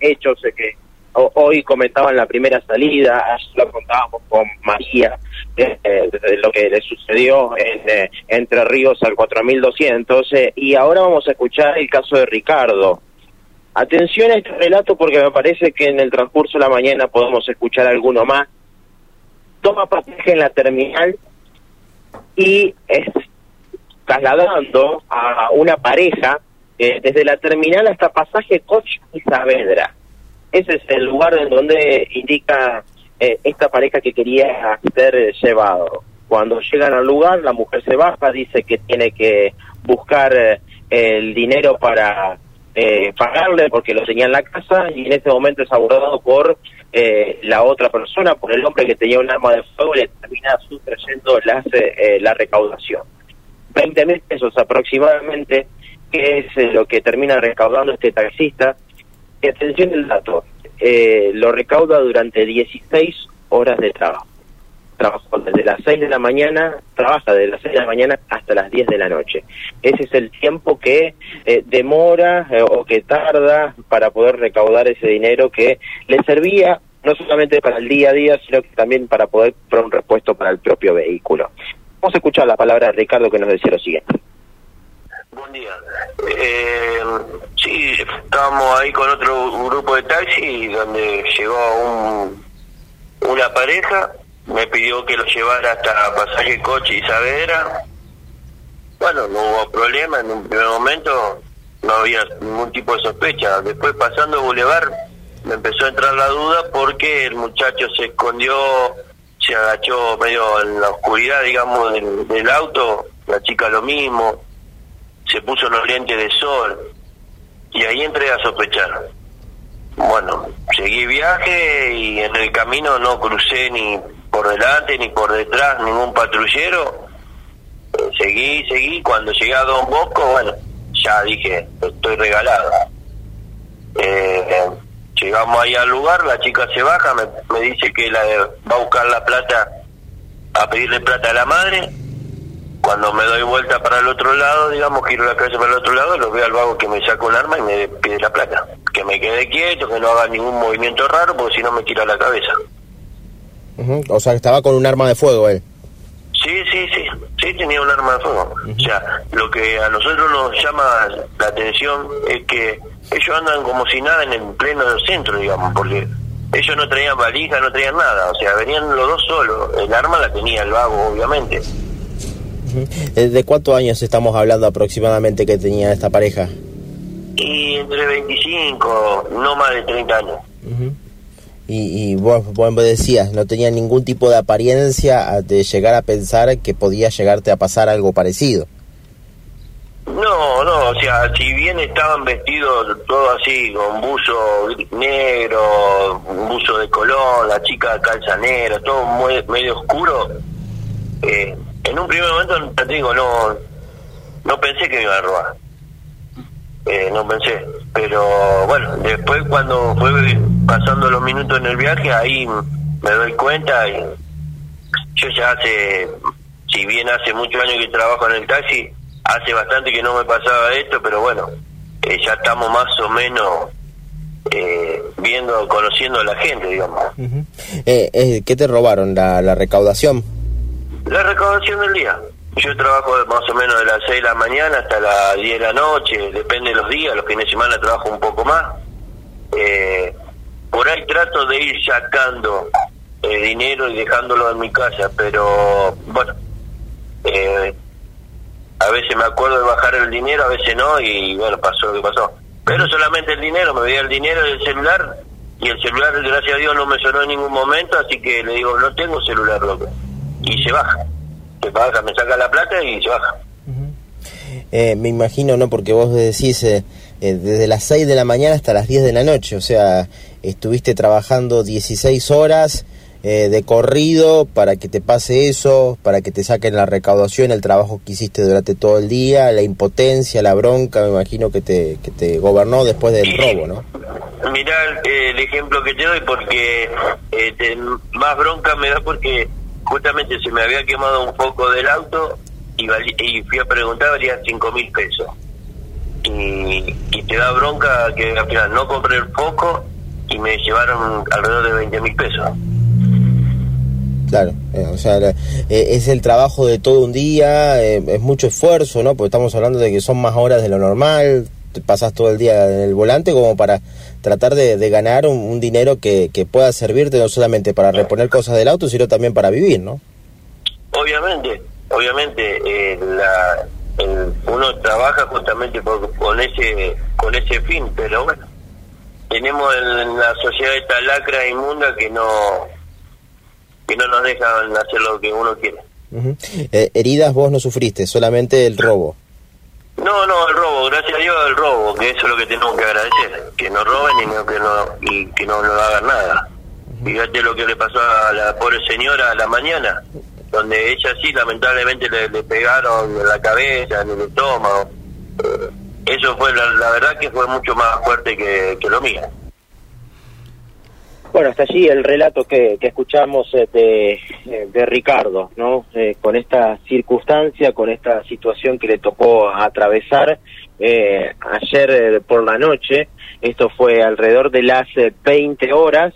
hechos que hoy comentaban la primera salida, lo contábamos con María, eh, lo que le sucedió en eh, Entre Ríos al 4200, eh, y ahora vamos a escuchar el caso de Ricardo. Atención a este relato porque me parece que en el transcurso de la mañana podemos escuchar alguno más. Toma pasaje en la terminal y es trasladando a una pareja desde la terminal hasta pasaje Coche y Saavedra ese es el lugar en donde indica eh, esta pareja que quería ser llevado. Cuando llegan al lugar, la mujer se baja, dice que tiene que buscar eh, el dinero para eh, pagarle porque lo tenía en la casa y en ese momento es abordado por la otra persona, por el hombre que tenía un arma de fuego y le termina sustrayendo las, la recaudación. 20 mil pesos aproximadamente, que es lo que termina recaudando este taxista atención el dato, eh, lo recauda durante 16 horas de trabajo. Trabaja desde las 6 de la mañana, trabaja desde las 6 de la mañana hasta las 10 de la noche. Ese es el tiempo que eh, demora eh, o que tarda para poder recaudar ese dinero que le servía no solamente para el día a día, sino que también para poder poner un repuesto para el propio vehículo. Vamos a escuchar la palabra de Ricardo que nos decía lo siguiente. Buen día. Eh, sí, estábamos ahí con otro grupo de taxi donde llegó un, una pareja, me pidió que lo llevara hasta Pasaje Coche y Saavedra. Bueno, no hubo problema, en un primer momento no había ningún tipo de sospecha. Después pasando Boulevard me empezó a entrar la duda porque el muchacho se escondió, se agachó medio en la oscuridad, digamos, del, del auto, la chica lo mismo se puso los lentes de sol y ahí entré a sospechar. Bueno, seguí viaje y en el camino no crucé ni por delante ni por detrás ningún patrullero. Seguí, seguí. Cuando llegué a Don Bosco, bueno, ya dije, estoy regalado. Eh, llegamos ahí al lugar, la chica se baja, me, me dice que la, va a buscar la plata, a pedirle plata a la madre cuando me doy vuelta para el otro lado, digamos, giro la cabeza para el otro lado, lo veo al vago que me saca un arma y me pide la plata. Que me quede quieto, que no haga ningún movimiento raro, porque si no me tira la cabeza. O sea, estaba con un arma de fuego él. Sí, sí, sí, sí tenía un arma de fuego. O sea, lo que a nosotros nos llama la atención es que ellos andan como si nada en el pleno del centro, digamos, porque ellos no traían valija, no traían nada, o sea, venían los dos solos. El arma la tenía el vago, obviamente. ¿De cuántos años estamos hablando aproximadamente que tenía esta pareja? Y entre 25, no más de 30 años. Y, y vos, vos, decías, no tenía ningún tipo de apariencia de llegar a pensar que podía llegarte a pasar algo parecido. No, no, o sea, si bien estaban vestidos todo así, con buzo negro, buzo de color, la chica calza negra, todo muy, medio oscuro, eh, en un primer momento, te digo, no, no pensé que me iba a robar. Eh, no pensé. Pero bueno, después cuando fue pasando los minutos en el viaje, ahí me doy cuenta y yo ya hace, si bien hace muchos años que trabajo en el taxi, hace bastante que no me pasaba esto, pero bueno, eh, ya estamos más o menos eh, viendo, conociendo a la gente, digamos. eh, ¿Qué te robaron? ¿La, la recaudación? La recaudación del día. Yo trabajo más o menos de las 6 de la mañana hasta las 10 de la noche, depende de los días, los fines de semana trabajo un poco más. Eh, por ahí trato de ir sacando eh, dinero y dejándolo en mi casa, pero bueno, eh, a veces me acuerdo de bajar el dinero, a veces no, y bueno, pasó lo que pasó. Pero solamente el dinero, me veía el dinero del celular, y el celular, gracias a Dios, no me sonó en ningún momento, así que le digo, no tengo celular, loco y se baja. Se baja, me saca la plata y se baja. Eh, me imagino, ¿no? Porque vos decís eh, eh, desde las 6 de la mañana hasta las 10 de la noche, o sea, estuviste trabajando 16 horas de corrido para que te pase eso, para que te saquen la recaudación, el trabajo que hiciste durante todo el día, la impotencia, la bronca, me imagino que te, que te gobernó después del robo, ¿no? Mirá el ejemplo que te doy porque más bronca me da porque justamente se me había quemado un poco del auto y, y fui a preguntar, valía cinco mil pesos. y, y te da bronca que al final no compré el foco y me llevaron alrededor de 20 mil pesos. Claro, eh, o sea, eh, es el trabajo de todo un día, eh, es mucho esfuerzo, ¿no? Porque estamos hablando de que son más horas de lo normal, te pasas todo el día en el volante como para tratar de, ganar un, dinero que, que, pueda servirte no solamente para reponer cosas del auto, sino también para vivir, ¿no? Obviamente, obviamente, la, uno trabaja justamente con ese con ese fin, pero bueno, tenemos en la sociedad esta lacra inmunda que no que no nos dejan hacer lo que uno quiere. Eh, heridas vos no sufriste, solamente el robo. No, no, el robo, gracias a Dios el robo, que eso es lo que tenemos que agradecer, que no roben y, no, que no y que no nos hagan nada. Fíjate lo que le pasó a la pobre señora a la mañana, donde ella sí lamentablemente le, pegaron en la cabeza, en el estómago. Eso fue, la, verdad que fue mucho más fuerte que lo mío. Bueno, hasta allí el relato que, escuchamos eh, de, eh, de Ricardo, ¿no? Eh, con esta circunstancia, con esta situación que le tocó atravesar ayer por la noche. Esto fue alrededor de las 20 horas.